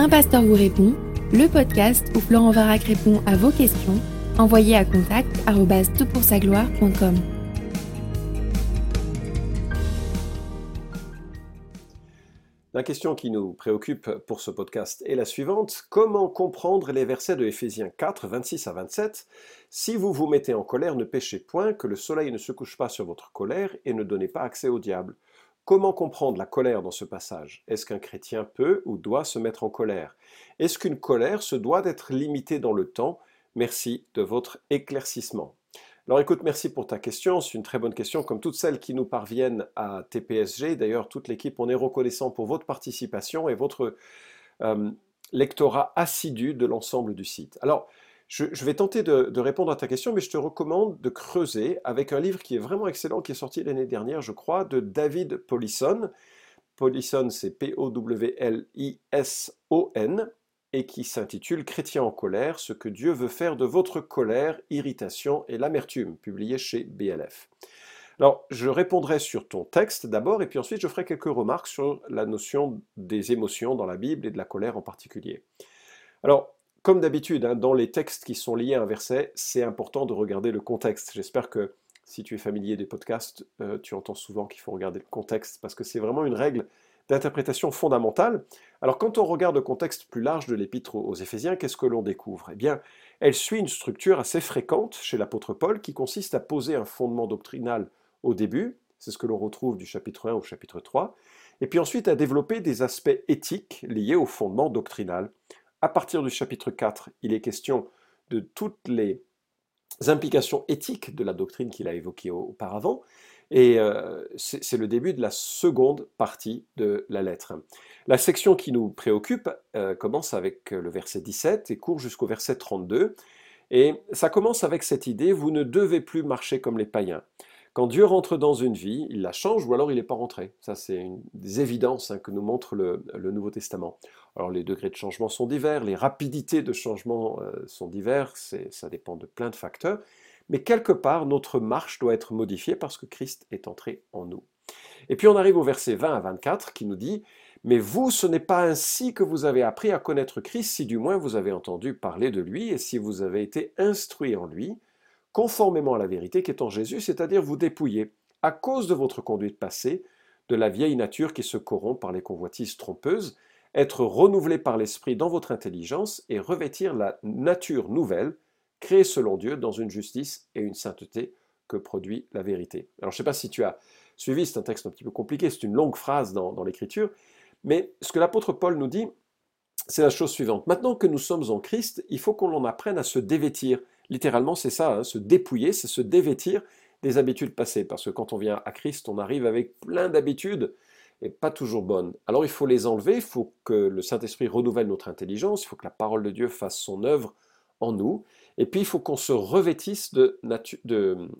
Un pasteur vous répond, le podcast où Florent Varac répond à vos questions, envoyez à contact gloire.com La question qui nous préoccupe pour ce podcast est la suivante. Comment comprendre les versets de Éphésiens 4, 26 à 27 Si vous vous mettez en colère, ne péchez point, que le soleil ne se couche pas sur votre colère et ne donnez pas accès au diable. Comment comprendre la colère dans ce passage? Est-ce qu'un chrétien peut ou doit se mettre en colère? Est-ce qu'une colère se doit d'être limitée dans le temps? Merci de votre éclaircissement. Alors écoute, merci pour ta question. C'est une très bonne question, comme toutes celles qui nous parviennent à TPSG. D'ailleurs, toute l'équipe, on est reconnaissant pour votre participation et votre euh, lectorat assidu de l'ensemble du site. Alors, je, vais tenter de, répondre à ta question, mais je te recommande de creuser avec un livre qui est vraiment excellent, qui est sorti l'année dernière, je crois, de David Polisson. Polisson, c'est P-O-W-L-I-S-O-N et qui s'intitule Chrétien en colère, ce que Dieu veut faire de votre colère, irritation et l'amertume, publié chez BLF. Alors, je répondrai sur ton texte d'abord, et puis ensuite je ferai quelques remarques sur la notion des émotions dans la Bible et de la colère en particulier. Alors, comme d'habitude, hein, dans les textes qui sont liés à un verset, c'est important de regarder le contexte. J'espère que si tu es familier des podcasts, euh, tu entends souvent qu'il faut regarder le contexte, parce que c'est vraiment une règle d'interprétation fondamentale. Alors quand on regarde le contexte plus large de l'épître aux Éphésiens, qu'est-ce que l'on découvre? Eh bien, elle suit une structure assez fréquente chez l'apôtre Paul qui consiste à poser un fondement doctrinal au début, c'est ce que l'on retrouve du chapitre 1 au chapitre 3, et puis ensuite à développer des aspects éthiques liés au fondement doctrinal. À partir du chapitre 4, il est question de toutes les implications éthiques de la doctrine qu'il a évoquée auparavant, et euh, c'est le début de la seconde partie de la lettre. La section qui nous préoccupe euh, commence avec le verset 17 et court jusqu'au verset 32. Et ça commence avec cette idée, vous ne devez plus marcher comme les païens. Quand Dieu rentre dans une vie, il la change ou alors il n'est pas rentré. Ça, c'est une des évidences hein, que nous montre le, Nouveau Testament. Alors, les degrés de changement sont divers, les rapidités de changement euh, sont diverses, ça dépend de plein de facteurs mais quelque part, notre marche doit être modifiée parce que Christ est entré en nous. Et puis on arrive au verset 20 à 24 qui nous dit, Mais vous, ce n'est pas ainsi que vous avez appris à connaître Christ, si du moins vous avez entendu parler de lui et si vous avez été instruit en lui, conformément à la vérité qui est en Jésus, c'est-à-dire vous dépouiller, à cause de votre conduite passée, de la vieille nature qui se corrompt par les convoitises trompeuses, être renouvelé par l'Esprit dans votre intelligence et revêtir la nature nouvelle, créé selon Dieu dans une justice et une sainteté que produit la vérité. Alors je ne sais pas si tu as suivi, c'est un texte un petit peu compliqué, c'est une longue phrase dans, l'Écriture, mais ce que l'apôtre Paul nous dit, c'est la chose suivante. Maintenant que nous sommes en Christ, il faut qu'on apprenne à se dévêtir. Littéralement, c'est ça, hein, se dépouiller, c'est se dévêtir des habitudes passées. Parce que quand on vient à Christ, on arrive avec plein d'habitudes et pas toujours bonnes. Alors il faut les enlever, il faut que le Saint-Esprit renouvelle notre intelligence, il faut que la parole de Dieu fasse son œuvre en nous. Et puis, il faut qu'on se revêtisse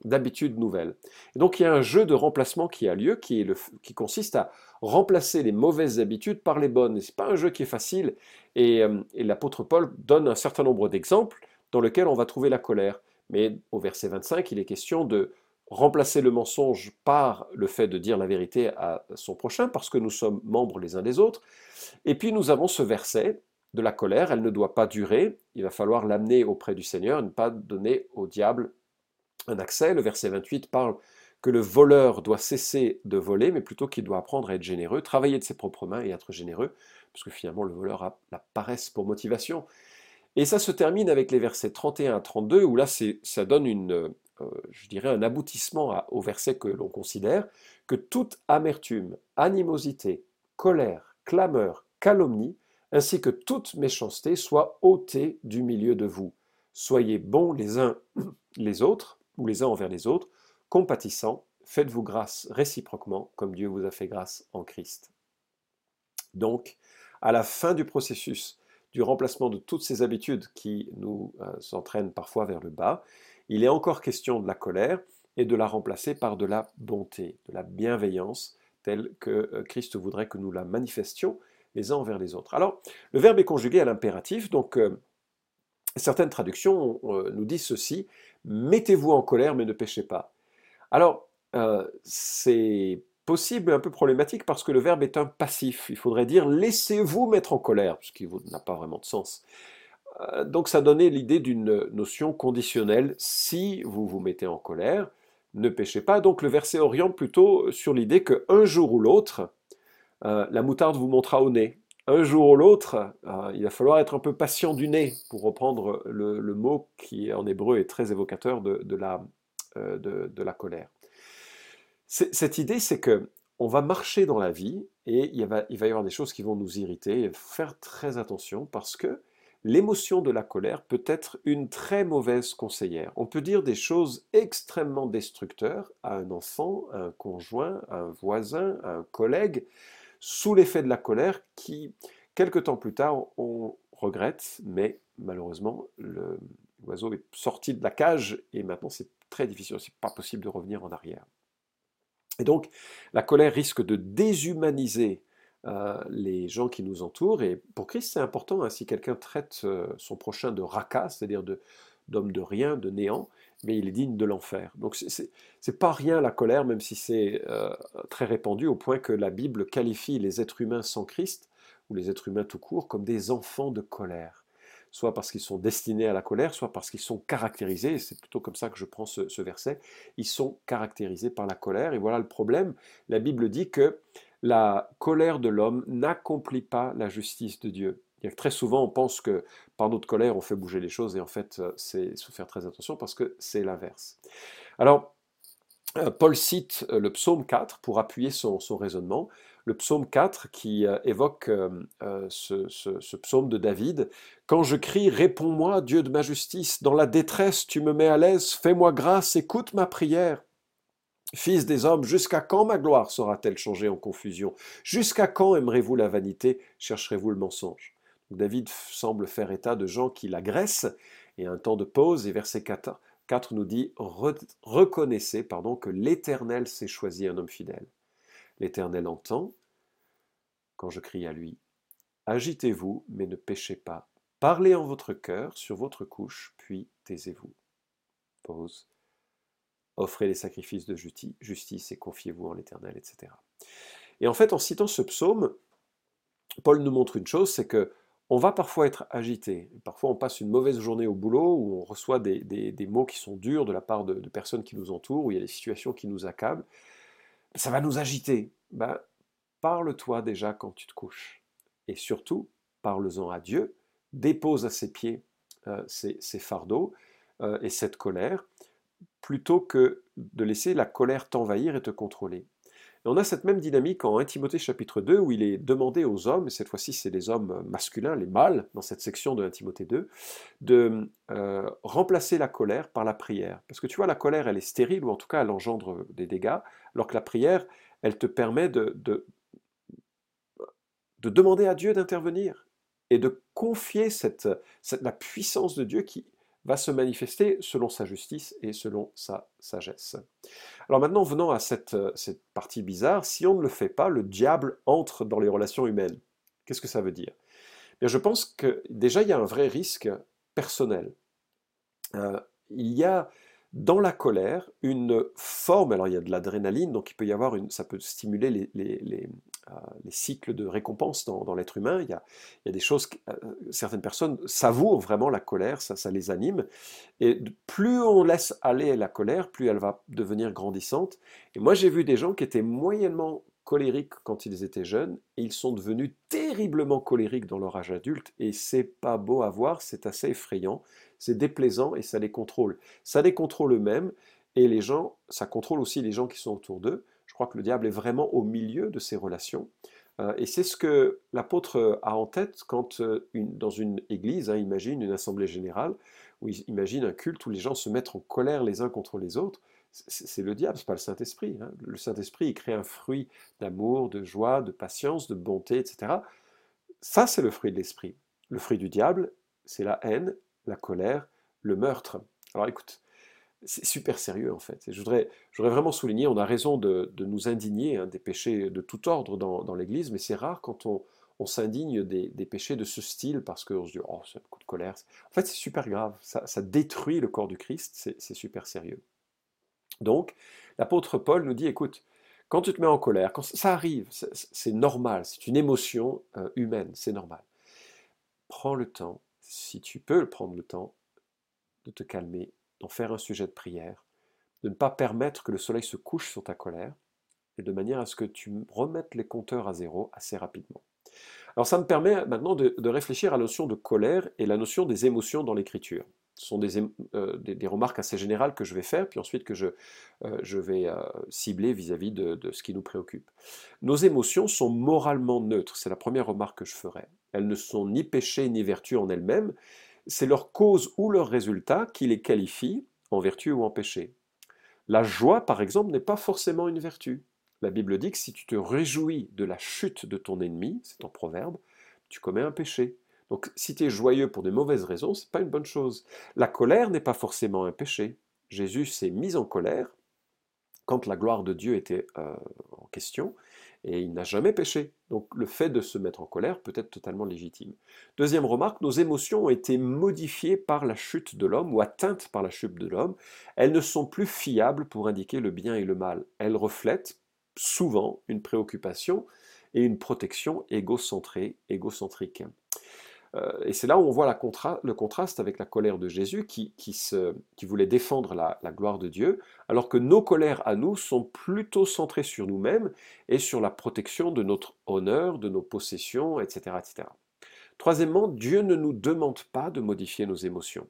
d'habitudes nouvelles. Et donc, il y a un jeu de remplacement qui a lieu, qui, consiste à remplacer les mauvaises habitudes par les bonnes. Ce n'est pas un jeu qui est facile. Euh, et l'apôtre Paul donne un certain nombre d'exemples dans lesquels on va trouver la colère. Mais au verset 25, il est question de remplacer le mensonge par le fait de dire la vérité à son prochain, parce que nous sommes membres les uns des autres. Et puis nous avons ce verset de la colère, elle ne doit pas durer, il va falloir l'amener auprès du Seigneur, ne pas donner au diable un accès. Le verset 28 parle que le voleur doit cesser de voler, mais plutôt qu'il doit apprendre à être généreux, travailler de ses propres mains et être généreux, parce que finalement le voleur a la paresse pour motivation. Et ça se termine avec les versets 31 à 32, où là ça donne une, euh, je dirais un aboutissement au verset que l'on considère, que toute amertume, animosité, colère, clameur, calomnie, ainsi que toute méchanceté soit ôtée du milieu de vous. Soyez bons les uns les autres, ou les uns envers les autres, compatissants, faites-vous grâce réciproquement, comme Dieu vous a fait grâce en Christ. Donc, à la fin du processus du remplacement de toutes ces habitudes qui nous euh, entraînent parfois vers le bas, il est encore question de la colère et de la remplacer par de la bonté, de la bienveillance, telle que euh, Christ voudrait que nous la manifestions les uns envers les autres. Alors, le verbe est conjugué à l'impératif, donc euh, certaines traductions nous disent ceci, mettez-vous en colère mais ne péchez pas. Alors, c'est possible, un peu problématique parce que le verbe est un passif. Il faudrait dire laissez-vous mettre en colère, ce qui n'a pas vraiment de sens. Euh, donc ça donnait l'idée d'une notion conditionnelle. Si vous vous mettez en colère, ne péchez pas. Donc le verset oriente plutôt sur l'idée qu'un jour ou l'autre, euh, la moutarde vous montera au nez. Un jour ou l'autre, euh, il va falloir être un peu patient du nez, pour reprendre le, mot qui en hébreu est très évocateur de la colère. Cette idée, c'est que on va marcher dans la vie et il va, y avoir des choses qui vont nous irriter. Faire très attention parce que l'émotion de la colère peut être une très mauvaise conseillère. On peut dire des choses extrêmement destructeurs à un enfant, à un conjoint, à un voisin, à un collègue, sous l'effet de la colère qui, quelque temps plus tard, on regrette, mais malheureusement, l'oiseau est sorti de la cage et maintenant c'est très difficile, c'est pas possible de revenir en arrière. Et donc, la colère risque de déshumaniser euh, les gens qui nous entourent. Et pour Christ, c'est important, hein, si quelqu'un traite euh, son prochain de raca, c'est-à-dire d'homme de, rien, de néant, mais il est digne de l'enfer. Donc c'est pas rien la colère, même si c'est euh, très répandu, au point que la Bible qualifie les êtres humains sans Christ, ou les êtres humains tout court, comme des enfants de colère soit parce qu'ils sont destinés à la colère, soit parce qu'ils sont caractérisés, et c'est plutôt comme ça que je prends ce, verset, ils sont caractérisés par la colère. Et voilà le problème, la Bible dit que la colère de l'homme n'accomplit pas la justice de Dieu. Très souvent, on pense que par notre colère, on fait bouger les choses, et en fait, euh, c'est faut faire très attention parce que c'est l'inverse. Alors, euh, Paul cite euh, le psaume 4 pour appuyer son raisonnement le psaume 4 qui euh, évoque euh, euh, ce, psaume de David. Quand je crie, réponds-moi, Dieu de ma justice, dans la détresse, tu me mets à l'aise, fais-moi grâce, écoute ma prière. Fils des hommes, jusqu'à quand ma gloire sera-t-elle changée en confusion? Jusqu'à quand aimerez-vous la vanité? Chercherez-vous le mensonge David semble faire état de gens qui l'agressent, et un temps de pause, et verset 4, 4 nous dit Reconnaissez pardon, que l'Éternel s'est choisi un homme fidèle. L'Éternel entend quand je crie à lui. Agitez-vous, mais ne péchez pas. Parlez en votre cœur sur votre couche, puis taisez-vous. Pause. Offrez les sacrifices de justice et confiez-vous en l'Éternel, etc. Et en fait, en citant ce psaume, Paul nous montre une chose, c'est que on va parfois être agité. Parfois, on passe une mauvaise journée au boulot où on reçoit des, mots qui sont durs de la part de, personnes qui nous entourent, où il y a des situations qui nous accablent ça va nous agiter. Ben, parle-toi déjà quand tu te couches. Et surtout, parle-en à Dieu, dépose à ses pieds euh, ces, fardeaux euh, et cette colère, plutôt que de laisser la colère t'envahir et te contrôler on a cette même dynamique en 1 Timothée chapitre 2 où il est demandé aux hommes, et cette fois-ci c'est les hommes masculins, les mâles, dans cette section de 1 Timothée 2, de euh, remplacer la colère par la prière. Parce que tu vois, la colère, elle est stérile, ou en tout cas elle engendre des dégâts, alors que la prière, elle te permet de, demander à Dieu d'intervenir et de confier cette, la puissance de Dieu qui, va se manifester selon sa justice et selon sa sagesse. Alors maintenant, venons à cette, cette partie bizarre, si on ne le fait pas, le diable entre dans les relations humaines. Qu'est-ce que ça veut dire? Bien, Je pense que déjà, il y a un vrai risque personnel. Euh, il y a dans la colère une forme, alors il y a de l'adrénaline, donc il peut y avoir une, ça peut stimuler les, euh, cycles de récompense dans, l'être humain. Il y, a, des choses, euh, certaines personnes savourent vraiment la colère, ça, ça les anime. Et plus on laisse aller la colère, plus elle va devenir grandissante. Et moi j'ai vu des gens qui étaient moyennement colériques quand ils étaient jeunes, et ils sont devenus terriblement colériques dans leur âge adulte, et c'est pas beau à voir, c'est assez effrayant, c'est déplaisant et ça les contrôle. Ça les contrôle eux-mêmes, et les gens, ça contrôle aussi les gens qui sont autour d'eux. Crois que le diable est vraiment au milieu de ces relations. Euh, et c'est ce que l'apôtre a en tête quand, euh, dans une église, hein, imagine une assemblée générale, il imagine un culte où les gens se mettent en colère les uns contre les autres c'est le diable, c'est pas le Saint-Esprit. Hein. Le Saint-Esprit, il crée un fruit d'amour, de joie, de patience, de bonté, etc. Ça, c'est le fruit de l'Esprit. Le fruit du diable, c'est la haine, la colère, le meurtre. Alors écoute, c'est super sérieux en fait. je voudrais, vraiment souligner, on a raison de, nous indigner hein, des péchés de tout ordre dans, l'Église, mais c'est rare quand on, s'indigne des, péchés de ce style parce qu'on se dit, oh, c'est un coup de colère. En fait, c'est super grave. ça détruit le corps du Christ, c'est super sérieux. Donc, l'apôtre Paul nous dit, écoute, Quand tu te mets en colère, quand ça arrive, c'est normal, c'est une émotion euh, humaine, c'est normal. Prends le temps, si tu peux prendre le temps, de te calmer, d'en faire un sujet de prière, de ne pas permettre que le soleil se couche sur ta colère, et de manière à ce que tu remettes les compteurs à zéro assez rapidement. Alors ça me permet maintenant de, réfléchir à la notion de colère et la notion des émotions dans l'écriture. Ce sont des, euh, remarques assez générales que je vais faire, puis ensuite que je, euh, vais euh, cibler vis-à-vis de, de, ce qui nous préoccupe. Nos émotions sont moralement neutres, c'est la première remarque que je ferai. Elles ne sont ni péché ni vertu en elles-mêmes, c'est leur cause ou leur résultat qui les qualifie en vertu ou en péché. La joie, par exemple, n'est pas forcément une vertu. La Bible dit que si tu te réjouis de la chute de ton ennemi, c'est en proverbe, tu commets un péché. Donc si tu es joyeux pour de mauvaises raisons, ce n'est pas une bonne chose. La colère n'est pas forcément un péché. Jésus s'est mis en colère quand la gloire de Dieu était euh, en question, et il n'a jamais péché. Donc le fait de se mettre en colère peut être totalement légitime. Deuxième remarque, nos émotions ont été modifiées par la chute de l'homme ou atteintes par la chute de l'homme. Elles ne sont plus fiables pour indiquer le bien et le mal. Elles reflètent souvent une préoccupation et une protection égocentrée, égocentrique. Euh, et c'est là où on voit le contraste avec la colère de Jésus qui, voulait défendre la, gloire de Dieu, alors que nos colères à nous sont plutôt centrées sur nous-mêmes et sur la protection de notre honneur, de nos possessions, etc., etc. Troisièmement, Dieu ne nous demande pas de modifier nos émotions.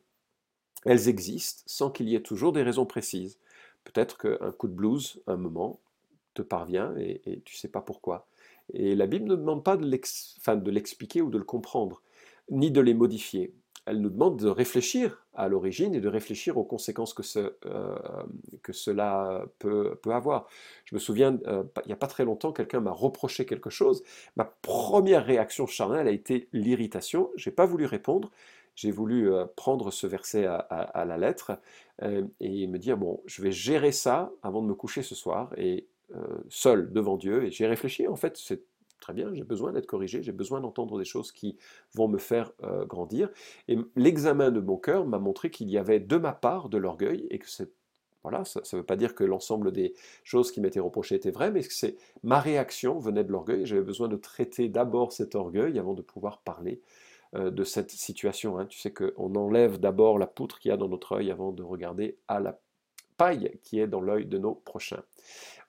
Elles existent sans qu'il y ait toujours des raisons précises. Peut-être qu'un coup de blues, un moment, te parvient et, tu ne sais pas pourquoi. Et la Bible ne demande pas de l'expliquer ou de le comprendre, ni de les modifier. Elle nous demande de réfléchir à l'origine et de réfléchir aux conséquences que, euh, cela peut, avoir. Je me souviens, euh, il n'y a pas très longtemps, quelqu'un m'a reproché quelque chose. Ma première réaction charnelle a été l'irritation. Je n'ai pas voulu répondre. J'ai voulu euh, prendre ce verset à, à la lettre et me dire, bon, je vais gérer ça avant de me coucher ce soir. Et seul devant Dieu, et j'ai réfléchi, en fait, c'est très bien, j'ai besoin d'être corrigé, j'ai besoin d'entendre des choses qui vont me faire euh, grandir. Et l'examen de mon cœur m'a montré qu'il y avait de ma part de l'orgueil, et que c'est voilà, ça ne veut pas dire que l'ensemble des choses qui m'étaient reprochées étaient vraies, mais c'est ma réaction venait de l'orgueil. J'avais besoin de traiter d'abord cet orgueil avant de pouvoir parler euh, de cette situation. Hein. Tu sais qu'on enlève d'abord la poutre qu'il y a dans notre œil avant de regarder à la paille qui est dans l'œil de nos prochains.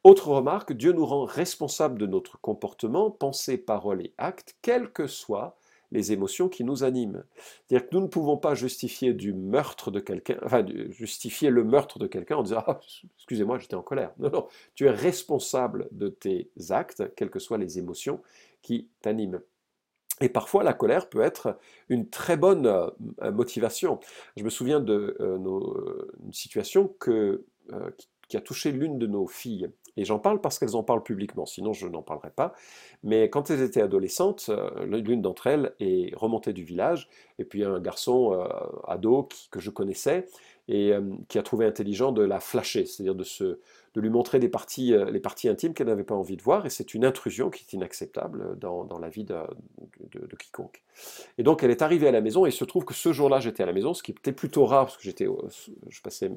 Autre remarque, Dieu nous rend responsables de notre comportement, pensée, parole et acte, quelles que soient les émotions qui nous animent. C'est-à-dire que nous ne pouvons pas justifier du meurtre de quelqu'un, enfin justifier le meurtre de quelqu'un en disant ah, excusez-moi, j'étais en colère. Non, non, tu es responsable de tes actes, quelles que soient les émotions qui t'animent. Et parfois, la colère peut être une très bonne euh, motivation. Je me souviens d'une euh, situation euh, qui a touché l'une de nos filles. Et j'en parle parce qu'elles en parlent publiquement, sinon je n'en parlerai pas. Mais quand elles étaient adolescentes, l'une d'entre elles est remontée du village, et puis un garçon ado que je connaissais, et euh, qui a trouvé intelligent de la flasher, c'est-à-dire de, lui montrer parties, les parties intimes qu'elle n'avait pas envie de voir, et c'est une intrusion qui est inacceptable dans, la vie de, quiconque. Et donc elle est arrivée à la maison, et il se trouve que ce jour-là j'étais à la maison, ce qui était plutôt rare, parce que j'étais, je passais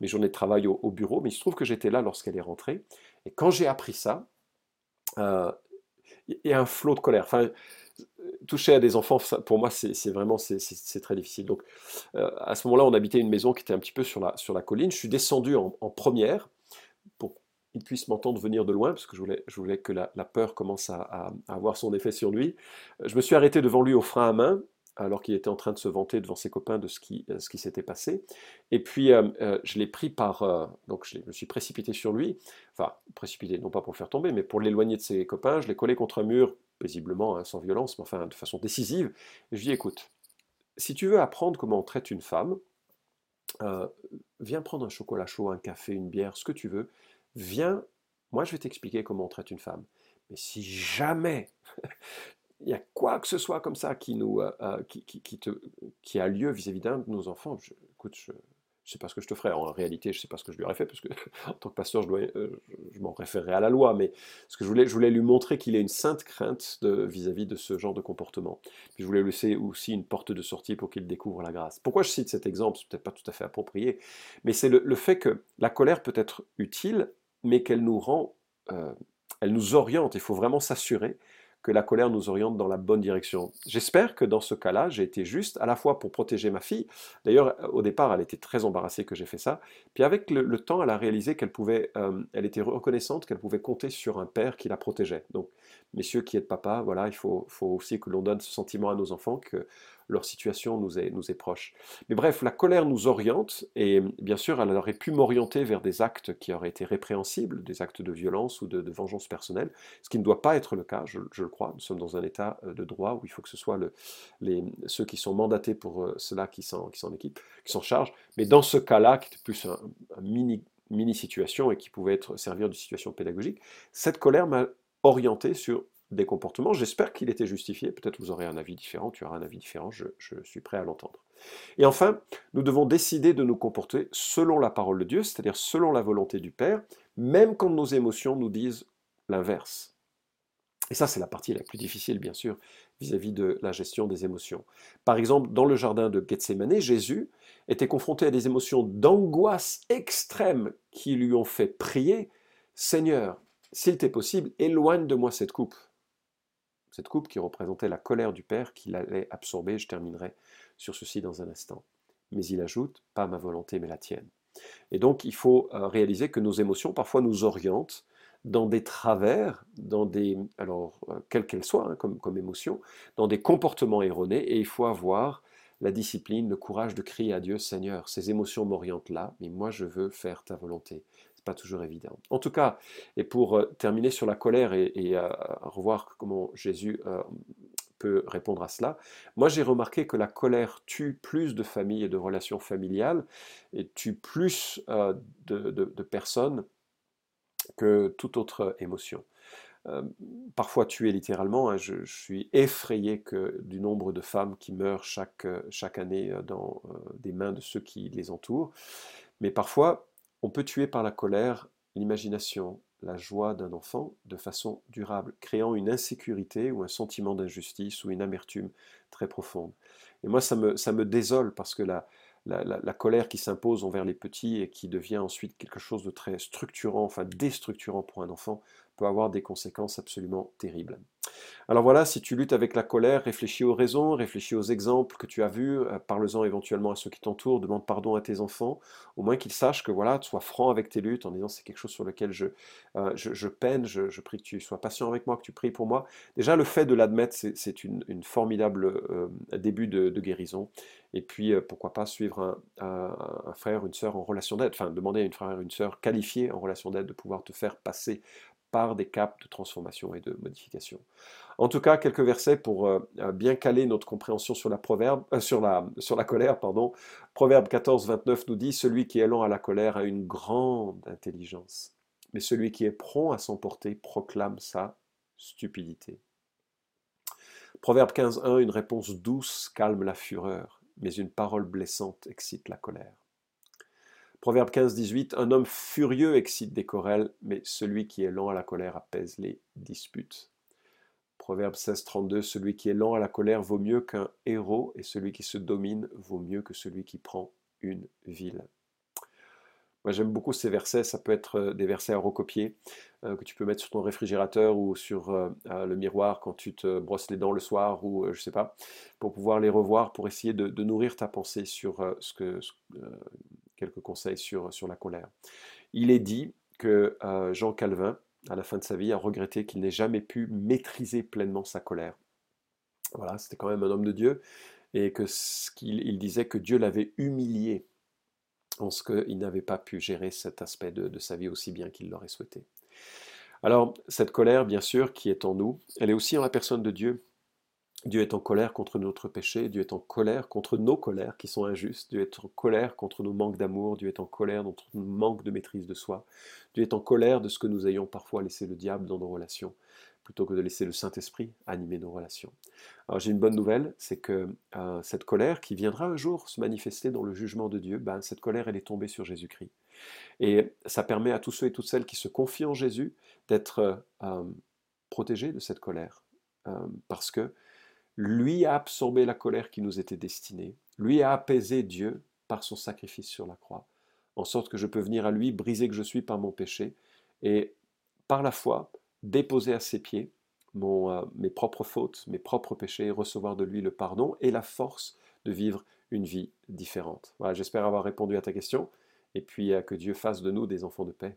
mes journées de travail au, au bureau, mais il se trouve que j'étais là lorsqu'elle est rentrée, et quand j'ai appris ça, il y a un flot de colère. Toucher à des enfants, pour moi, c'est vraiment c'est très difficile. Donc, euh, à ce moment-là, on habitait une maison qui était un petit peu sur la, sur la colline. Je suis descendu en, première pour qu'il puisse m'entendre venir de loin, parce que je voulais, que la, peur commence à, avoir son effet sur lui. Je me suis arrêté devant lui au frein à main, alors qu'il était en train de se vanter devant ses copains de ce qui, euh, ce qui s'était passé. Et puis, euh, je l'ai pris par... donc, je, me suis précipité sur lui, enfin, précipité, non pas pour le faire tomber, mais pour l'éloigner de ses copains. Je l'ai collé contre un mur, paisiblement, hein, sans violence, mais enfin, de façon décisive. Je dit, écoute, si tu veux apprendre comment on traite une femme, viens prendre un chocolat chaud, un café, une bière, ce que tu veux. Viens, moi, je vais t'expliquer comment on traite une femme. Mais si jamais il y a quoi que ce soit comme ça qui, nous, euh, euh, qui, te, qui a lieu vis-à-vis d'un de nos enfants, écoute, je ne sais pas ce que je te ferais. En réalité, je sais pas ce que je lui aurais fait, parce que en tant que pasteur, je, euh, je, m'en référerais à la loi. Mais ce que je voulais, je voulais lui montrer qu'il a une sainte crainte vis-à-vis de, ce genre de comportement. Je voulais lui laisser aussi une porte de sortie pour qu'il découvre la grâce. Pourquoi je cite cet exemple? C'est peut-être pas tout à fait approprié, mais c'est le, le fait que la colère peut être utile, mais qu'elle nous rend elle nous oriente. Il faut vraiment s'assurer que la colère nous oriente dans la bonne direction. J'espère que dans ce cas-là, j'ai été juste à la fois pour protéger ma fille. D'ailleurs, au départ, elle était très embarrassée que j'ai fait ça. Puis avec le, temps, elle a réalisé qu'elle pouvait, euh, elle était reconnaissante qu'elle pouvait compter sur un père qui la protégeait. Donc, messieurs qui êtes papa, voilà, il faut, aussi que l'on donne ce sentiment à nos enfants que leur situation nous est, est proche. Mais bref, la colère nous oriente, et bien sûr, elle aurait pu m'orienter vers des actes qui auraient été répréhensibles, des actes de violence ou de, vengeance personnelle, ce qui ne doit pas être le cas, je, le crois. Nous sommes dans un état euh, de droit où il faut que ce soit ceux qui sont mandatés pour euh, cela qui s'en équipent, qui s'en chargent. Mais dans ce cas-là, qui était plus un, mini mini-situation et qui pouvait être, servir de situation pédagogique, cette colère m'a orienté sur des comportements. J'espère qu'il était justifié. Peut-être vous aurez un avis différent, tu auras un avis différent, je, suis prêt à l'entendre. Et enfin, nous devons décider de nous comporter selon la parole de Dieu, c'est-à-dire selon la volonté du Père, même quand nos émotions nous disent l'inverse. Et ça, c'est la partie la plus difficile, bien sûr, vis-à-vis de la gestion des émotions. Par exemple, dans le jardin de Gethsemane, Jésus était confronté à des émotions d'angoisse extrême qui lui ont fait prier, Seigneur, s'il t'est possible, éloigne de moi cette coupe cette coupe qui représentait la colère du Père qu'il allait absorber. Je terminerai sur ceci dans un instant. Mais il ajoute, pas ma volonté, mais la tienne. Et donc il faut euh, réaliser que nos émotions parfois nous orientent dans des travers, dans des, alors euh, quelles qu'elles soient hein, comme, comme dans des comportements erronés, et il faut avoir la discipline, le courage de crier à Dieu, Seigneur, ces émotions m'orientent là, mais moi je veux faire ta volonté pas toujours évident. En tout cas, et pour euh, terminer sur la colère et, euh, revoir comment Jésus euh, peut répondre à cela, moi j'ai remarqué que la colère tue plus de familles et de relations familiales et tue plus de, personnes que toute autre émotion. parfois tuer littéralement. Hein, je, suis effrayé que, du nombre de femmes qui meurent chaque, chaque année dans des mains de ceux qui les entourent. Mais parfois, on peut tuer par la colère l'imagination, la joie d'un enfant de façon durable, créant une insécurité ou un sentiment d'injustice ou une amertume très profonde. Et moi, ça me, désole parce que la, la, colère qui s'impose envers les petits et qui devient ensuite quelque chose de très structurant, enfin déstructurant pour un enfant, peut avoir des conséquences absolument terribles. Alors voilà, si tu luttes avec la colère, réfléchis aux raisons, réfléchis aux exemples que tu as vus, euh, parle-en éventuellement à ceux qui t'entourent, demande pardon à tes enfants, au moins qu'ils sachent que voilà, tu sois franc avec tes luttes en disant c'est quelque chose sur lequel je, euh, je, peine, je, prie que tu sois patient avec moi, que tu pries pour moi. Déjà, le fait de l'admettre, c'est une, formidable euh, début de, guérison. Et puis, pourquoi pas suivre un, un frère, une sœur en relation d'aide, enfin demander à une frère, une sœur qualifiée en relation d'aide de pouvoir te faire passer par des caps de transformation et de modification. En tout cas, quelques versets pour euh, euh, bien caler notre compréhension sur la, proverbe, euh, sur la, sur la colère. Pardon. Proverbe 14, 29 nous dit Celui qui est lent à la colère a une grande intelligence, mais celui qui est prompt à s'emporter proclame sa stupidité. Proverbe 15, 1 Une réponse douce calme la fureur, mais une parole blessante excite la colère. Proverbe 15, 18, Un homme furieux excite des querelles, mais celui qui est lent à la colère apaise les disputes. Proverbe 16, 32, Celui qui est lent à la colère vaut mieux qu'un héros, et celui qui se domine vaut mieux que celui qui prend une ville. Moi j'aime beaucoup ces versets, ça peut être euh, des versets à recopier, euh, que tu peux mettre sur ton réfrigérateur ou sur euh, le miroir quand tu te brosses les dents le soir ou je sais pas, pour pouvoir les revoir, pour essayer de, nourrir ta pensée sur ce que, quelques conseils sur, la colère. Il est dit que euh, Jean Calvin, à la fin de sa vie, a regretté qu'il n'ait jamais pu maîtriser pleinement sa colère. Voilà, c'était quand même un homme de Dieu, et que qu'il il disait que Dieu l'avait humilié en ce qu'il n'avait pas pu gérer cet aspect de, de sa vie aussi bien qu'il l'aurait souhaité. Alors, cette colère, bien sûr, qui est en nous, elle est aussi en la personne de Dieu. Dieu est en colère contre notre péché, Dieu est en colère contre nos colères qui sont injustes, Dieu est en colère contre nos manques d'amour, Dieu est en colère contre nos manques de maîtrise de soi, Dieu est en colère de ce que nous ayons parfois laissé le diable dans nos relations, plutôt que de laisser le Saint-Esprit animer nos relations. Alors j'ai une bonne nouvelle, c'est que euh, cette colère qui viendra un jour se manifester dans le jugement de Dieu, ben, cette colère elle est tombée sur Jésus-Christ. Et ça permet à tous ceux et toutes celles qui se confient en Jésus d'être euh, protégés de cette colère, euh, parce que lui a absorbé la colère qui nous était destinée, lui a apaisé Dieu par son sacrifice sur la croix, en sorte que je peux venir à lui, brisé que je suis par mon péché, et par la foi, déposer à ses pieds mon, mes propres fautes, mes propres péchés, recevoir de lui le pardon et la force de vivre une vie différente. Voilà, j'espère avoir répondu à ta question et puis que Dieu fasse de nous des enfants de paix.